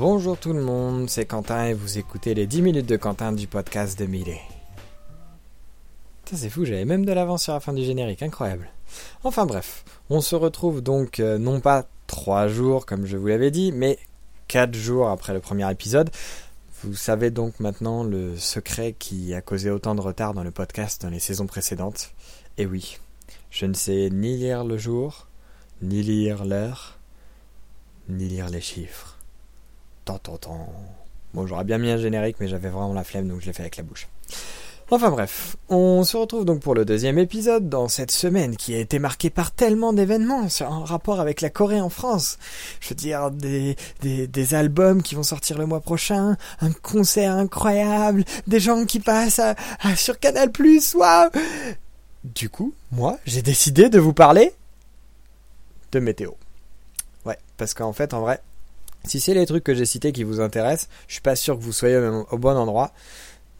Bonjour tout le monde, c'est Quentin et vous écoutez les 10 minutes de Quentin du podcast de Millet. C'est fou, j'avais même de l'avance sur la fin du générique, incroyable. Enfin bref, on se retrouve donc euh, non pas 3 jours comme je vous l'avais dit, mais 4 jours après le premier épisode. Vous savez donc maintenant le secret qui a causé autant de retard dans le podcast dans les saisons précédentes. Et oui, je ne sais ni lire le jour, ni lire l'heure, ni lire les chiffres. Bon, j'aurais bien mis un générique, mais j'avais vraiment la flemme, donc je l'ai fait avec la bouche. Enfin bref, on se retrouve donc pour le deuxième épisode dans cette semaine qui a été marquée par tellement d'événements en rapport avec la Corée en France. Je veux dire, des, des, albums qui vont sortir le mois prochain, un concert incroyable, des gens qui passent sur Canal+, waouh Du coup, moi, j'ai décidé de vous parler de météo. Ouais, parce qu'en fait, en vrai, si c'est les trucs que j'ai cités qui vous intéressent, je suis pas sûr que vous soyez au, bon endroit.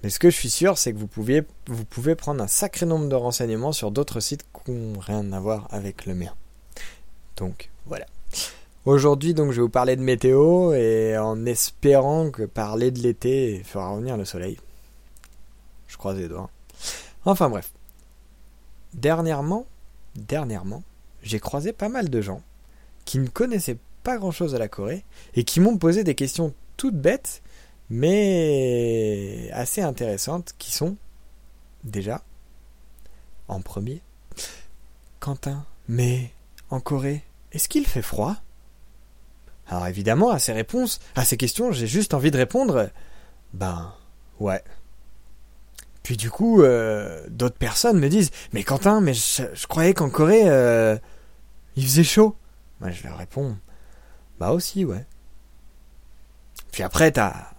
Mais ce que je suis sûr, c'est que vous, pouvez prendre un sacré nombre de renseignements sur d'autres sites qui n'ont rien à voir avec le mien. Donc voilà. Aujourd'hui, donc, je vais vous parler de météo et en espérant que parler de l'été fera revenir le soleil. Je croise les doigts. Enfin bref. Dernièrement, dernièrement, j'ai croisé pas mal de gens qui ne connaissaient pas grand chose à la Corée et qui m'ont posé des questions toutes bêtes mais assez intéressantes qui sont déjà en premier Quentin, mais en Corée, est-ce qu'il fait froid? Alors évidemment, à ces réponses, à ces questions, j'ai juste envie de répondre ben ouais. Puis du coup, euh, d'autres personnes me disent Mais Quentin, mais je, croyais qu'en Corée, euh, il faisait chaud. Moi, je leur réponds bah aussi, ouais. Puis après, t'as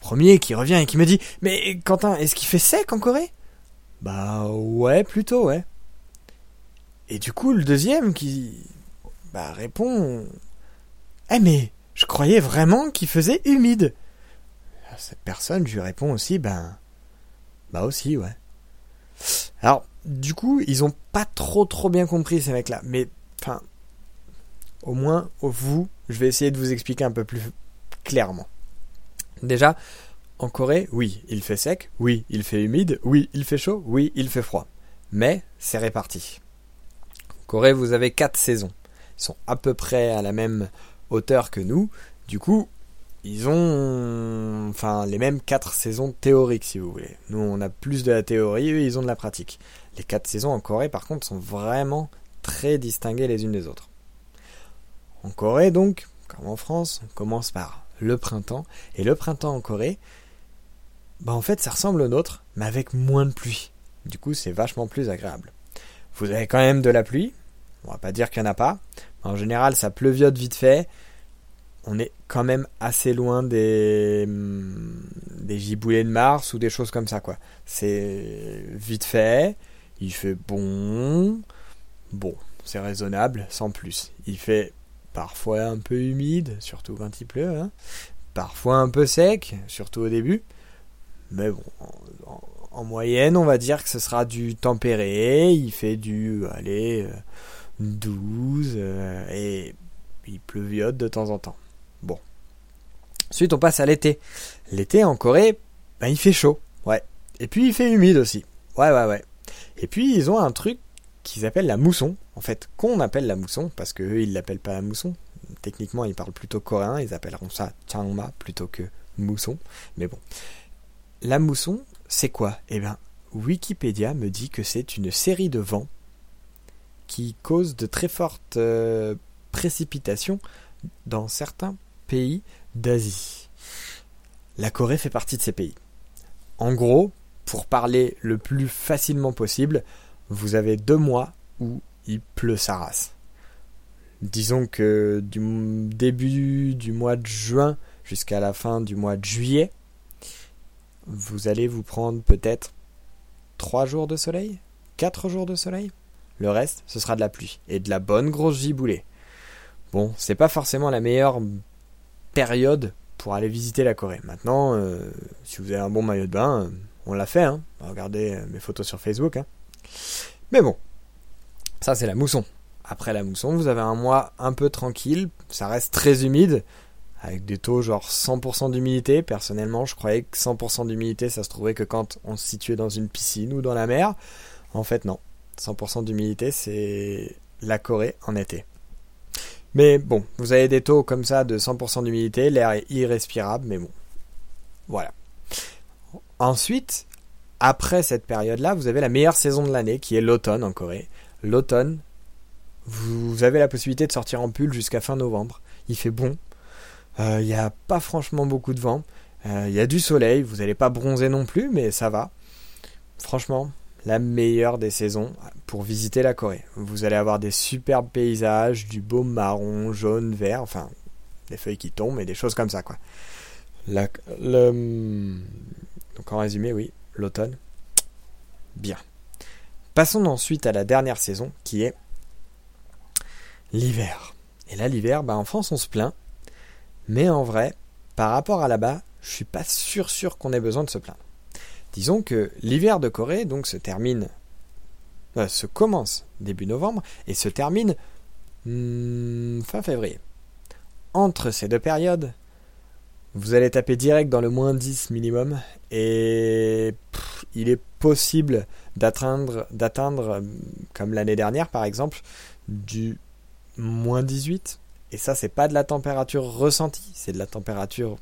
premier qui revient et qui me dit Mais Quentin, est-ce qu'il fait sec en Corée? Bah ouais, plutôt, ouais. Et du coup, le deuxième qui bah, répond Eh mais je croyais vraiment qu'il faisait humide. cette personne, je lui réponds aussi Ben bah aussi, ouais. Alors, du coup, ils ont pas trop trop bien compris ces mecs-là. Mais, enfin, au moins, vous, je vais essayer de vous expliquer un peu plus clairement. Déjà, en Corée, oui, il fait sec, oui, il fait humide, oui, il fait chaud, oui, il fait froid. Mais c'est réparti. En Corée, vous avez quatre saisons. Ils sont à peu près à la même hauteur que nous. Du coup, ils ont enfin les mêmes quatre saisons théoriques si vous voulez. Nous on a plus de la théorie, eux ils ont de la pratique. Les quatre saisons en Corée par contre sont vraiment très distinguées les unes des autres. En Corée, donc, comme en France, on commence par le printemps. Et le printemps en Corée, bah en fait, ça ressemble au nôtre, mais avec moins de pluie. Du coup, c'est vachement plus agréable. Vous avez quand même de la pluie. On va pas dire qu'il n'y en a pas. En général, ça pleuviote vite fait. On est quand même assez loin des, hmm, des giboulées de Mars ou des choses comme ça, quoi. C'est vite fait. Il fait bon. Bon, c'est raisonnable, sans plus. Il fait parfois un peu humide, surtout quand il pleut, hein. parfois un peu sec, surtout au début. Mais bon, en, moyenne, on va dire que ce sera du tempéré, il fait du, allez, 12, euh, euh, et il pleuviote de temps en temps. Bon. Ensuite, on passe à l'été. L'été en Corée, ben, il fait chaud, ouais. Et puis il fait humide aussi. Ouais, ouais, ouais. Et puis ils ont un truc qu'ils appellent la mousson, en fait, qu'on appelle la mousson, parce qu'eux, ils l'appellent pas la mousson. Techniquement, ils parlent plutôt coréen, ils appelleront ça changma plutôt que mousson. Mais bon. La mousson, c'est quoi? Eh bien, Wikipédia me dit que c'est une série de vents qui causent de très fortes euh, précipitations dans certains pays d'Asie. La Corée fait partie de ces pays. En gros, pour parler le plus facilement possible, vous avez deux mois où il pleut sa race. Disons que du début du mois de juin jusqu'à la fin du mois de juillet, vous allez vous prendre peut-être trois jours de soleil, quatre jours de soleil. Le reste, ce sera de la pluie et de la bonne grosse giboulée. Bon, c'est pas forcément la meilleure période pour aller visiter la Corée. Maintenant, euh, si vous avez un bon maillot de bain, euh, on l'a fait. Hein. Regardez euh, mes photos sur Facebook. Hein. Mais bon, ça c'est la mousson. Après la mousson, vous avez un mois un peu tranquille. Ça reste très humide, avec des taux genre 100% d'humidité. Personnellement, je croyais que 100% d'humidité, ça se trouvait que quand on se situait dans une piscine ou dans la mer. En fait, non. 100% d'humidité, c'est la Corée en été. Mais bon, vous avez des taux comme ça de 100% d'humidité, l'air est irrespirable, mais bon. Voilà. Ensuite, après cette période-là, vous avez la meilleure saison de l'année, qui est l'automne en Corée. L'automne, vous avez la possibilité de sortir en pull jusqu'à fin novembre. Il fait bon. Euh, il n'y a pas franchement beaucoup de vent. Euh, il y a du soleil. Vous n'allez pas bronzer non plus, mais ça va. Franchement, la meilleure des saisons pour visiter la Corée. Vous allez avoir des superbes paysages, du beau marron, jaune, vert, enfin des feuilles qui tombent et des choses comme ça quoi. Donc en résumé, oui, l'automne, bien. Passons ensuite à la dernière saison qui est l'hiver. Et là l'hiver, bah, en France on se plaint, mais en vrai, par rapport à là-bas, je suis pas sûr qu'on ait besoin de se plaindre. Disons que l'hiver de Corée donc se termine, euh, se commence début novembre et se termine hmm, fin février. Entre ces deux périodes, vous allez taper direct dans le moins 10 minimum et il est possible d'atteindre, d'atteindre, comme l'année dernière par exemple, du moins 18. Et ça, c'est pas de la température ressentie, c'est de la température,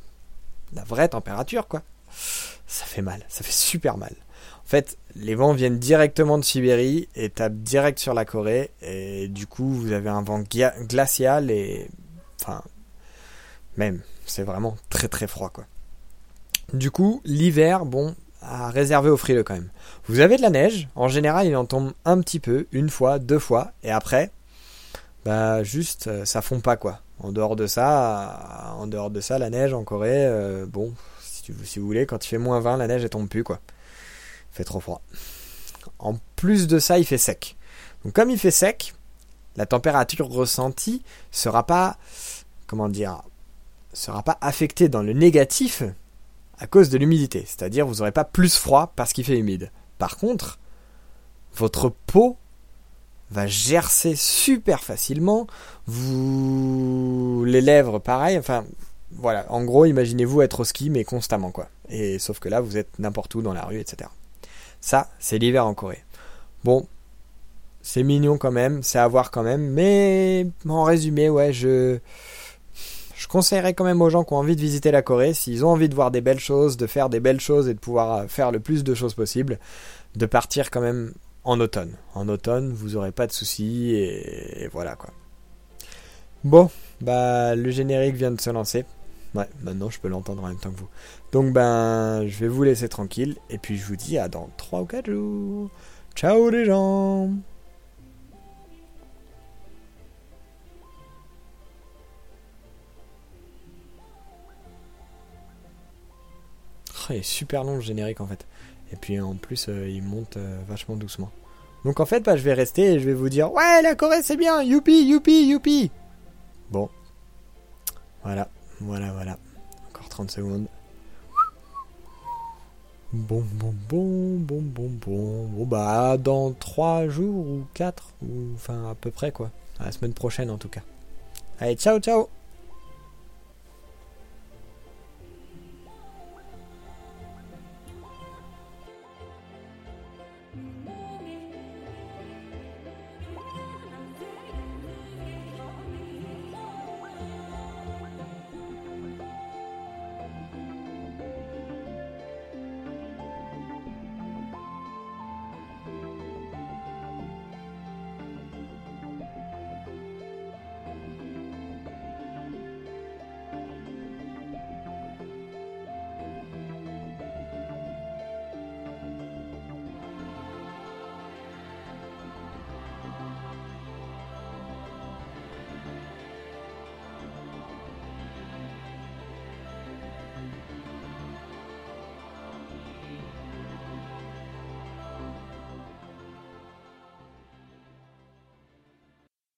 la vraie température quoi ça fait mal, ça fait super mal. En fait, les vents viennent directement de Sibérie et tapent direct sur la Corée, et du coup, vous avez un vent glacial et. Enfin. Même, c'est vraiment très très froid, quoi. Du coup, l'hiver, bon, à réserver au frileux quand même. Vous avez de la neige, en général, il en tombe un petit peu, une fois, deux fois, et après, bah, juste, euh, ça fond pas, quoi. En dehors de ça, en dehors de ça, la neige en Corée, euh, bon, si vous, voulez, quand il fait moins 20, la neige elle tombe plus quoi. Fait trop froid. En plus de ça, il fait sec. Donc comme il fait sec, la température ressentie sera pas comment dire sera pas affectée dans le négatif à cause de l'humidité. C'est-à-dire vous n'aurez pas plus froid parce qu'il fait humide. Par contre, votre peau va gercer super facilement. Vous les lèvres pareil, enfin voilà, en gros, imaginez-vous être au ski, mais constamment, quoi. Et sauf que là, vous êtes n'importe où dans la rue, etc. Ça, c'est l'hiver en Corée. Bon, c'est mignon quand même, c'est à voir quand même, mais en résumé, ouais, je je conseillerais quand même aux gens qui ont envie de visiter la Corée, s'ils ont envie de voir des belles choses, de faire des belles choses et de pouvoir faire le plus de choses possible, de partir quand même en automne. En automne, vous aurez pas de soucis et voilà quoi. Bon, bah le générique vient de se lancer. Ouais, maintenant je peux l'entendre en même temps que vous. Donc ben, je vais vous laisser tranquille et puis je vous dis à dans 3 ou 4 jours. Ciao les gens Il est super long le générique en fait. Et puis en plus euh, il monte euh, vachement doucement. Donc en fait bah, je vais rester et je vais vous dire Ouais la Corée c'est bien Youpi youpi youpi Bon. Voilà. Voilà, voilà. Encore 30 secondes. Bon, bon, bon, bon, bon, bon. Bon, bah, dans 3 jours ou 4, ou enfin, à peu près, quoi. À la semaine prochaine, en tout cas. Allez, ciao, ciao